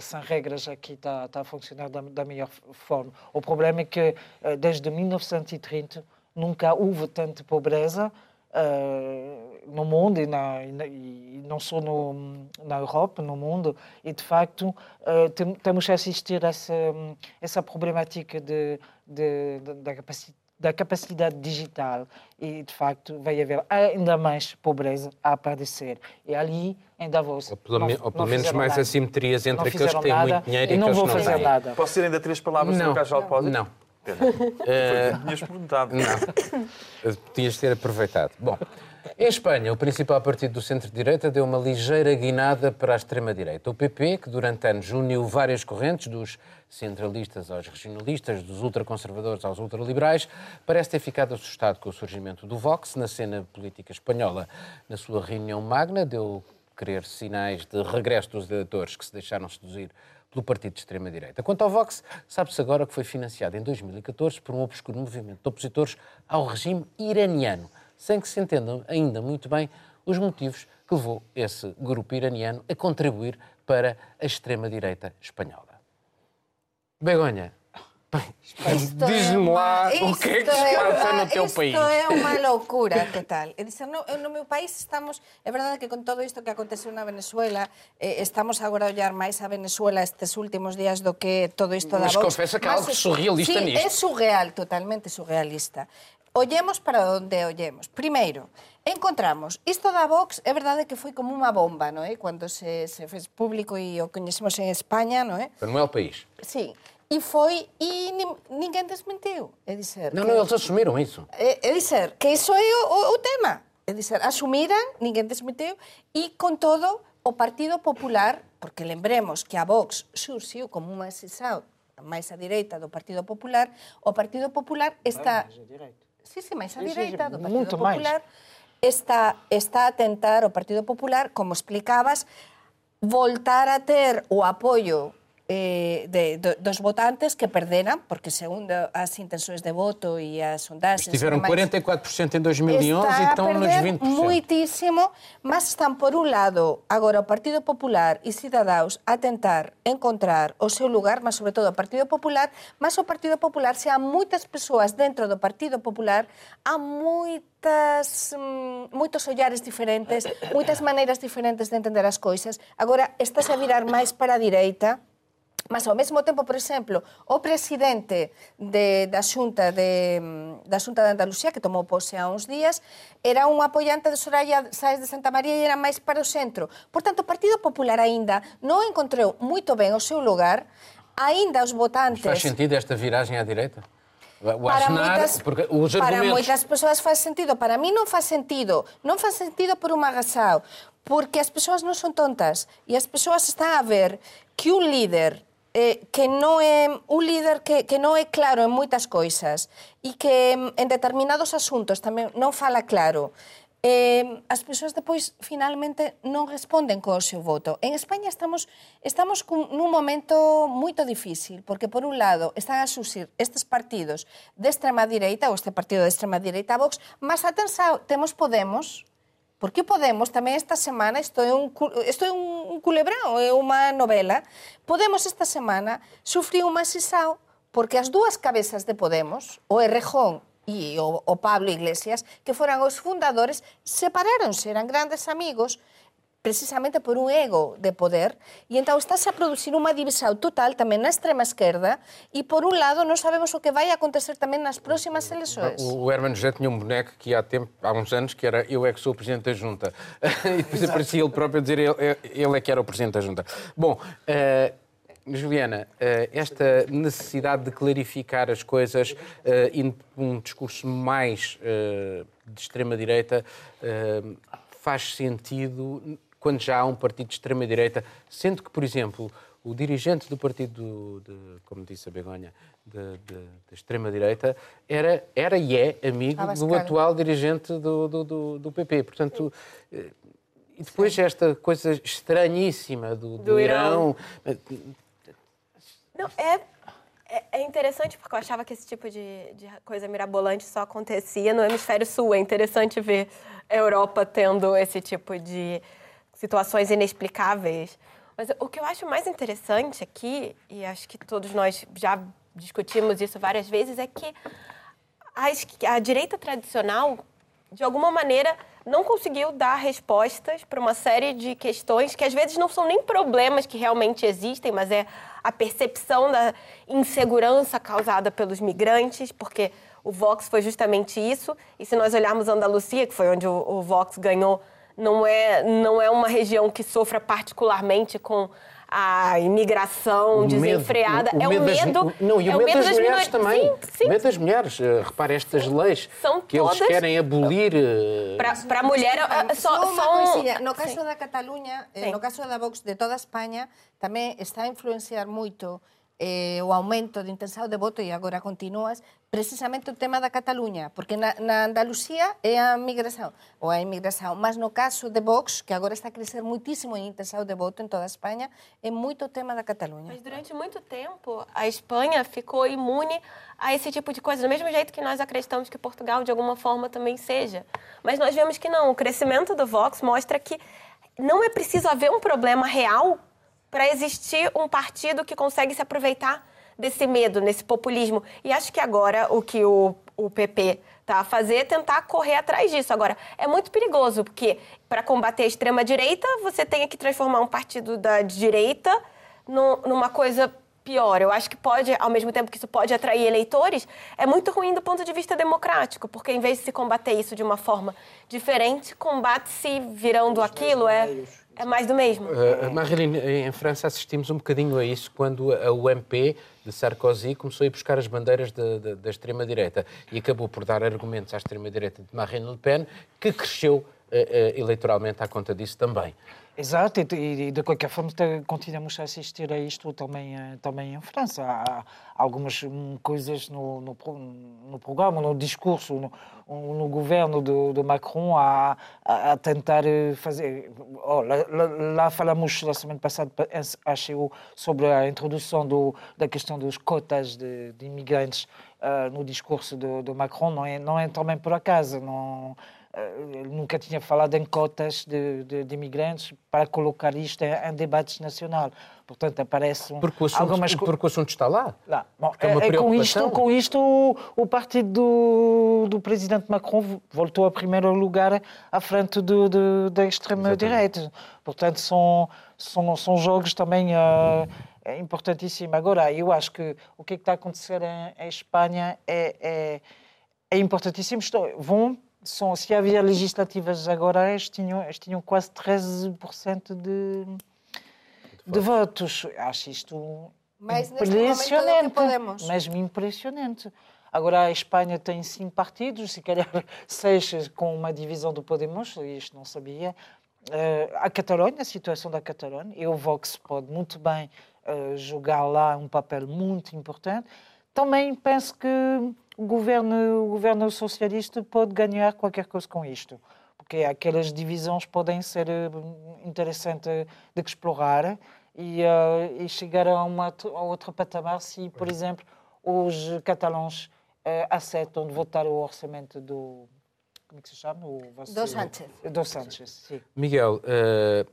sem regras aqui está, está a funcionar da, da melhor forma. O problema é que desde 1930 nunca houve tanta pobreza uh, no mundo e, na, e, não só no, na Europa, no mundo, e de facto uh, tem, temos a assistir a essa, essa problemática de, de, de, da, capacidade, da capacidade digital e de facto vai haver ainda mais pobreza a aparecer. E ali em Davos. Ou pelo, não, ou pelo menos mais nada. assimetrias entre aqueles que têm muito dinheiro e, e aqueles que não fazer nada. Posso ser ainda três palavras não. sobre o Cajal Não. Uh, tinhas perguntado. Não. (coughs) Tinhas de ter aproveitado. Bom, em Espanha, o principal partido do centro-direita deu uma ligeira guinada para a extrema-direita. O PP, que durante anos uniu várias correntes, dos centralistas aos regionalistas, dos ultraconservadores aos ultraliberais, parece ter ficado assustado com o surgimento do Vox na cena política espanhola. Na sua reunião magna, deu querer sinais de regresso dos eleitores que se deixaram seduzir pelo partido de extrema-direita. Quanto ao Vox, sabe-se agora que foi financiado em 2014 por um obscuro movimento de opositores ao regime iraniano, sem que se entendam ainda muito bem os motivos que levou esse grupo iraniano a contribuir para a extrema-direita espanhola. Begonha, Diz-me lá o que é que se passa é no teu isto país. Isto é uma loucura, que tal? É dizer, no, no meu país estamos... É verdade que con todo isto que aconteceu na Venezuela, eh, estamos agora a olhar máis a Venezuela estes últimos días do que todo isto da Vox. Mas confesa que há algo surrealista sí, nisto. é surreal, totalmente surrealista. Ollemos para onde ollemos. Primeiro, encontramos, isto da Vox é verdade que foi como unha bomba, non é? Cando se, se fez público e o coñecemos en España, non é? Pero non é o país. Sí. E foi, e ninguén desmentiu. É dizer... Non, non, eles asumiron iso. É, é dizer, que iso é o, o, o tema. É dizer, asumiran, ninguén desmentiu, e con todo, o Partido Popular, porque lembremos que a Vox surxiu como unha sisao máis a direita do Partido Popular, o Partido Popular está... Vale, sí, sí, máis a direita do Partido Muito Popular máis. está, está a tentar o Partido Popular, como explicabas, voltar a ter o apoio eh, de, dos votantes que perderam, porque segundo as intenções de voto e as sondagens... Estiveram 44% em 2011 e estão nos 20%. muitíssimo, mas estão, por um lado, agora o Partido Popular e Cidadaos a tentar encontrar o seu lugar, mas sobretudo o Partido Popular, mas o Partido Popular, se há muitas pessoas dentro do Partido Popular, há muitas, muitos olhares diferentes, muitas maneiras diferentes de entender as coisas. Agora, estás a virar máis para a direita, Mas ao mesmo tempo, por exemplo, o presidente de, da Xunta de, da Xunta de Andalucía, que tomou pose há uns días, era un apoiante de Soraya Sáez de Santa María e era máis para o centro. Por tanto, o Partido Popular aínda non encontrou moito ben o seu lugar, aínda os votantes... Faz sentido esta viragem à direita? O para muitas, porque os argumentos... para moitas persoas faz sentido, para mí non faz sentido. Non faz sentido por un agasao, porque as persoas non son tontas e as persoas están a ver que un líder eh, que non é un líder que, que non é claro en moitas coisas e que en determinados asuntos tamén non fala claro. Eh, as persoas depois finalmente non responden co seu voto. En España estamos estamos cun, nun momento moito difícil, porque por un lado están a susir estes partidos de extrema direita, ou este partido de extrema direita Vox, mas atensa temos Podemos, porque Podemos? Tamén esta semana, isto é un, isto é un, culebrão, é unha novela, Podemos esta semana sufriu un masisao porque as dúas cabezas de Podemos, o Errejón e o, o Pablo Iglesias, que foran os fundadores, separáronse, eran grandes amigos, precisamente por un ego de poder, e entón estáse a producir unha divisão total tamén na extrema esquerda, e por un lado non sabemos o que vai acontecer tamén nas próximas eleições. O Herman José tinha um boneco que há tempo, há uns anos, que era eu é que sou o Presidente da Junta. (laughs) e depois aparecia ele próprio a dizer ele, ele é que era o Presidente da Junta. Bom, uh, Juliana, eh, esta necessidade de clarificar as coisas eh, e um discurso mais eh, de extrema-direita faz sentido quando já há um partido de extrema-direita, sendo que, por exemplo, o dirigente do partido, de, como disse a Begonha, de extrema-direita, era, era e é amigo do atual dirigente do, do, do, PP. Portanto, e depois Sim. esta coisa estranhíssima do, do, do Irão. Irão não, é, é, é, interessante porque eu achava que esse tipo de, de coisa mirabolante só acontecia no hemisfério sul. É interessante ver a Europa tendo esse tipo de situações inexplicáveis. Mas o que eu acho mais interessante aqui, e acho que todos nós já discutimos isso várias vezes, é que a, a direita tradicional, de alguma maneira, não conseguiu dar respostas para uma série de questões que às vezes não são nem problemas que realmente existem, mas é a percepção da insegurança causada pelos migrantes, porque o Vox foi justamente isso. E se nós olharmos Andalucia, que foi onde o, o Vox ganhou, não é, não é uma região que sofra particularmente com a imigração o desenfreada. Medo, o, o é o medo. Das, não, e é o, medo, das, das mulheres também. Sim, sim. O medo das mulheres. Uh, repare estas sim. leis São que todas... eles querem abolir. Uh... Para a mulher. Só, só No caso sim. da Catalunha, no caso da Vox de toda a Espanha, tamén está a influenciar moito eh, o aumento de intensidade de voto, e agora continúas, precisamente o tema da Cataluña, porque na, na Andalucía é a migración, ou a inmigración, mas no caso de Vox, que agora está a crescer muitísimo em intensidade de voto em toda a Espanha, é muito o tema da Catalunha. Mas durante muito tempo, a Espanha ficou imune a esse tipo de coisa, do mesmo jeito que nós acreditamos que Portugal, de alguma forma, também seja. Mas nós vemos que não, o crescimento do Vox mostra que não é preciso haver um problema real para existir um partido que consegue se aproveitar desse medo, nesse populismo. E acho que agora o que o, o PP tá a fazer é tentar correr atrás disso. Agora, é muito perigoso, porque para combater a extrema-direita, você tem que transformar um partido da direita no, numa coisa pior. Eu acho que pode, ao mesmo tempo que isso pode atrair eleitores, é muito ruim do ponto de vista democrático, porque em vez de se combater isso de uma forma diferente, combate-se virando aquilo. É é mais do mesmo. Uh, Marilyn, em França assistimos um bocadinho a isso quando a UMP de Sarkozy começou a ir buscar as bandeiras da extrema-direita e acabou por dar argumentos à extrema-direita de Marine Le Pen, que cresceu uh, uh, eleitoralmente à conta disso também. Exato, e, de qualquer forma continuamos a assistir a isto também, eh, também em França. Há algumas hum, coisas no, no, no programa, no discurso, no, no governo do, do Macron a, a, tentar eh, fazer. Oh, lá, lá, falamos na semana passada, acho sobre a introdução do, da questão dos cotas de, de imigrantes uh, no discurso do, do Macron. Não é, não é também por acaso. Não, ele nunca tinha falado em cotas de, de, de imigrantes para colocar isto em, em debates nacional. Portanto, aparecem porque o assunto, algumas Porque o assunto está lá. lá. Bom, é, é, é com isto, com isto o, o partido do, do presidente Macron voltou a primeiro lugar à frente do, do da extrema-direita. Portanto, são, são, são jogos também uh, é importantíssimos. Agora, eu acho que o que, é que está a acontecer em, em Espanha é, é, é importantíssimo. Vão são, se havia legislativas agora, eles tinham, eles tinham quase 13% de, de votos. Acho isto mas impressionante. Mesmo impressionante. Agora a Espanha tem cinco partidos, se calhar (laughs) seis com uma divisão do Podemos, isto não sabia. Uh, a Catalunha, a situação da Catalunha, e o Vox pode muito bem uh, jogar lá um papel muito importante. Também penso que o governo, o governo socialista pode ganhar qualquer coisa com isto. Porque aquelas divisões podem ser interessantes de explorar e, uh, e chegar a, uma, a outro patamar se, por exemplo, os catalães uh, aceitam de votar o orçamento do. Como é que se chama? O, você, do Sánchez. Do Sánchez, sim. Miguel, uh,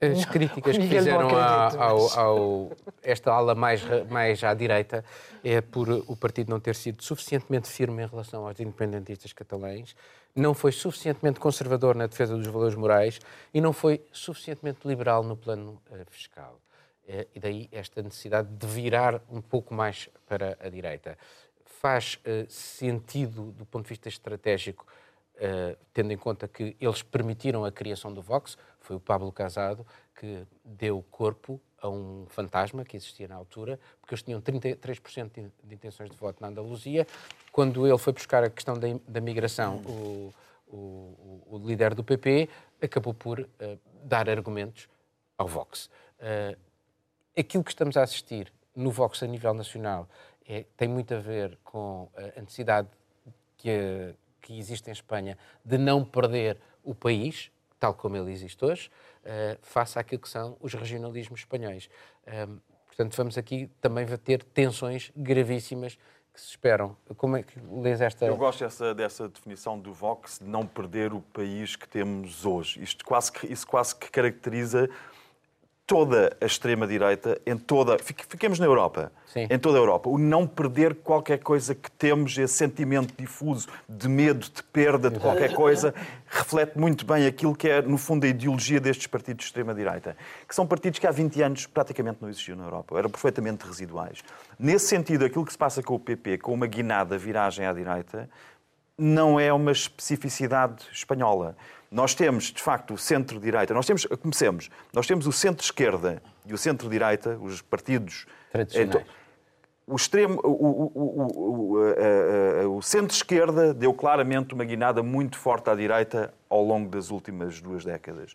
as críticas que fizeram a, ao, ao, esta ala mais, mais à direita é por o partido não ter sido suficientemente firme em relação aos independentistas catalães, não foi suficientemente conservador na defesa dos valores morais e não foi suficientemente liberal no plano uh, fiscal. Uh, e daí esta necessidade de virar um pouco mais para a direita. Faz uh, sentido, do ponto de vista estratégico, tendo em conta que eles permitiram a criação do Vox, foi o Pablo Casado que deu corpo a um fantasma que existia na altura, porque eles tinham 33% de intenções de voto na Andaluzia. Quando ele foi buscar a questão da, da migração, o, o, o, líder do PP acabou por uh, dar argumentos ao Vox. Uh, aquilo que estamos a assistir no Vox a nível nacional é, tem muito a ver com a necessidade que, que existe em Espanha de não perder o país, tal como ele existe hoje, uh, face àquilo que são os regionalismos espanhóis. Um, ehm, portanto, vamos aqui também ter tensões gravíssimas que se esperam. Como é que lês esta... Eu gosto dessa, dessa definição do Vox de não perder o país que temos hoje. Isto quase que, isso quase que caracteriza toda a extrema-direita, em toda. Fiquemos na Europa. Sim. Em toda a Europa. O não perder qualquer coisa que temos, esse sentimento difuso de medo, de perda de qualquer coisa, reflete muito bem aquilo que é, no fundo, a ideologia destes partidos de extrema-direita. Que são partidos que há 20 anos praticamente não existiam na Europa. Eram perfeitamente residuais. Nesse sentido, aquilo que se passa com o PP, com uma guinada viragem à direita, não é uma especificidade espanhola. Nós temos, de facto, o centro-direita. Nós temos, comecemos, nós temos o centro-esquerda e o centro-direita, os partidos... Tradicionais. o extremo, o, o, o, o centro-esquerda deu claramente uma guinada muito forte à direita ao longo das últimas duas décadas.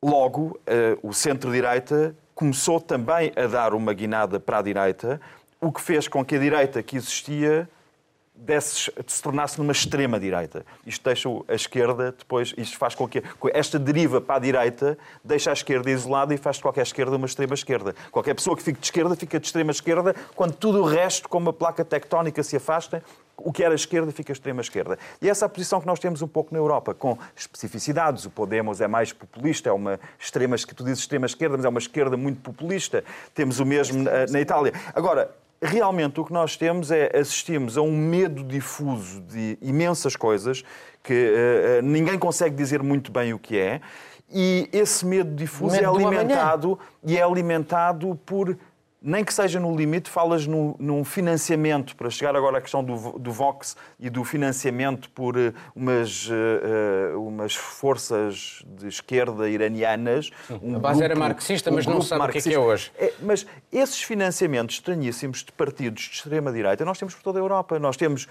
Logo, eh, o centro-direita começou também a dar uma guinada para a direita, o que fez com que a direita que existia desse, se tornasse numa extrema-direita. Isto deixa a esquerda depois, isto faz com que esta deriva para a direita deixa a esquerda isolada e faz de qualquer esquerda uma extrema-esquerda. Qualquer pessoa que fique de esquerda fica de extrema-esquerda, quando tudo o resto, como uma placa tectónica, se afasta, o que era esquerda fica extrema-esquerda. E essa é a posição que nós temos um pouco na Europa, com especificidades. O Podemos é mais populista, é uma extrema, tu dizes extrema-esquerda, mas é uma esquerda muito populista. Temos o mesmo na, na Itália. Agora, realmente o que nós temos é assistimos a um medo difuso de imensas coisas que uh, ninguém consegue dizer muito bem o que é. E esse medo difuso medo é alimentado e é alimentado por nem que seja no limite, falas no, num financiamento, para chegar agora à questão do, do Vox e do financiamento por uh, umas, uh, umas forças de esquerda iranianas. Um a base grupo, era marxista, um mas não sabe marxista. o que é, que é hoje. É, mas esses financiamentos estranhíssimos de partidos de extrema-direita nós temos por toda a Europa. Nós temos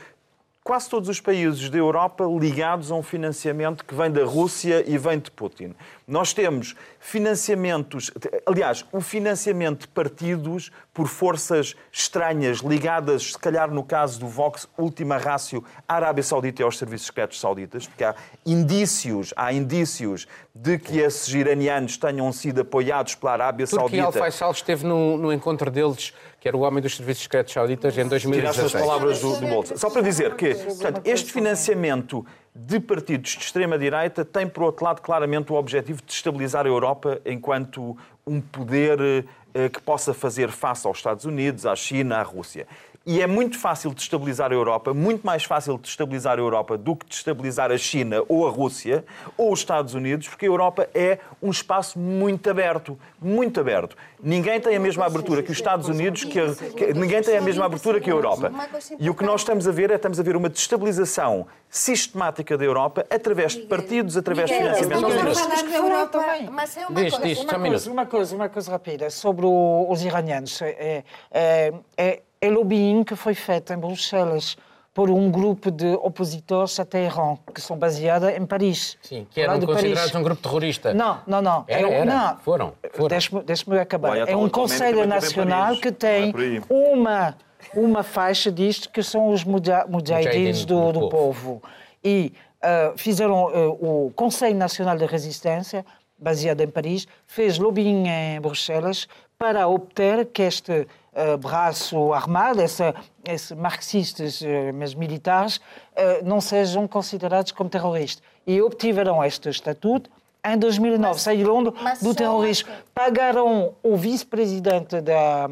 quase todos os países da Europa ligados a um financiamento que vem da Rússia e vem de Putin. Nós temos financiamentos, aliás, o financiamento de partidos por forças estranhas ligadas, se calhar no caso do Vox, última rácio à Arábia Saudita e aos serviços secretos sauditas, porque há indícios, há indícios de que esses iranianos tenham sido apoiados pela Arábia Saudita. Porque Al-Faisal esteve no, no encontro deles que era o homem dos serviços secretos sauditas em 2016. Tiraste as palavras do, do bolso. Só para dizer que portanto, este financiamento de partidos de extrema-direita tem, por outro lado, claramente o objetivo de estabilizar a Europa enquanto um poder eh, que possa fazer face aos Estados Unidos, à China, à Rússia. E é muito fácil de estabilizar a Europa, muito mais fácil de estabilizar a Europa do que de estabilizar a China ou a Rússia ou os Estados Unidos, porque a Europa é um espaço muito aberto, muito aberto. Ninguém tem a mesma abertura que os Estados Unidos, que, a, que ninguém tem a mesma abertura que a Europa. E o que nós estamos a ver é estamos a ver uma destabilização sistemática da Europa através de partidos, através de financiamento. Mas é uma, diz, uma, coisa, uma, coisa, uma coisa rápida sobre os iranianos. É, é, é é lobbying que foi feito em Bruxelas por um grupo de opositores a Teherã, que são baseados em Paris. Sim, que eram considerados um grupo terrorista. Não, não, não. Era, é, era. Não. Foram. foram. Deixe-me deixe acabar. é um Conselho Nacional que tem uma, uma faixa disto que são os mujahidins do, do povo. E uh, fizeram uh, o Conselho Nacional de Resistência, baseado em Paris, fez lobbying em Bruxelas para obter que este uh, braço armado, essa, esses marxistas, mas militares, não sejam considerados como terroristas. E obtiveram este estatuto. Em 2009 mas, saíram do, do terrorismo. Pagaram o vice-presidente da,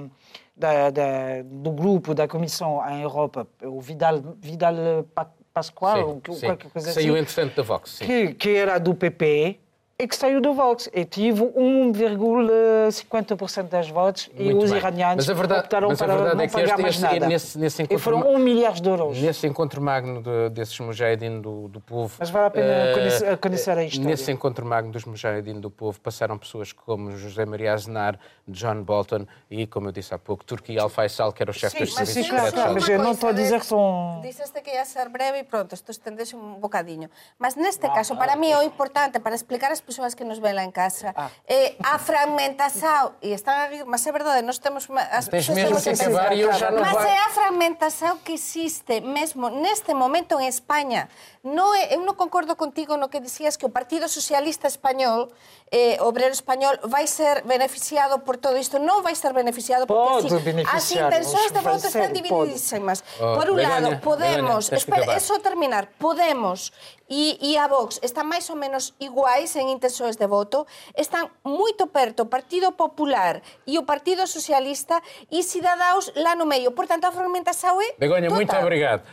da, da, do grupo da Comissão em Europa, o Vidal, Vidal Pascoal, sim, sim. qualquer coisa Saiu, assim. entretanto, da Vox. Sim. Que, que era do PP e que saiu do Vox. E tive 1,50% das votos Muito e os bem. iranianos mas a verdade, optaram mas a para não é pagar este, mais este, nada. Nesse, nesse encontro, e foram 1 milhar de euros. Nesse encontro magno de, desses mujahideen do, do povo... Mas vale a pena uh, conhecer, conhecer a história. Nesse encontro magno dos mujahideen do povo passaram pessoas como José Maria Aznar, John Bolton e, como eu disse há pouco, Turki Al-Faisal, que era o chefe dos serviços sim, claro, claro, mas eu não estou a dizer que são... Disseste que ia ser breve e pronto, isto estendesse um bocadinho. Mas neste ah, caso, para ah, mí, o importante para explicar às pessoas que nos ven lá en casa. Ah. Eh, a fragmentación, e están a rir, mas é verdade, nós temos... As Tens mesmo que acabar e eu já não Mas vai... é a fragmentación que existe mesmo neste momento en España. No é, eu non concordo contigo no que dicías que o Partido Socialista Español, eh, Obrero Español, vai ser beneficiado por todo isto. Non vai ser beneficiado porque así, as intencións de voto están divididísimas. Oh, por un lado, Podemos... Espera, eso terminar. Podemos e, e a Vox están máis ou menos iguais en intenções de voto, están moito perto o Partido Popular e o Partido Socialista e Cidadaos lá no meio. Portanto, a fragmentação é Begonha, muito obrigado.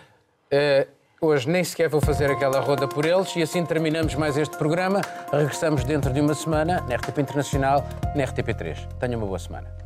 Uh, hoje nem sequer vou fazer aquela roda por eles e assim terminamos mais este programa. Regressamos dentro de uma semana na RTP Internacional, na RTP3. Tenha uma boa semana.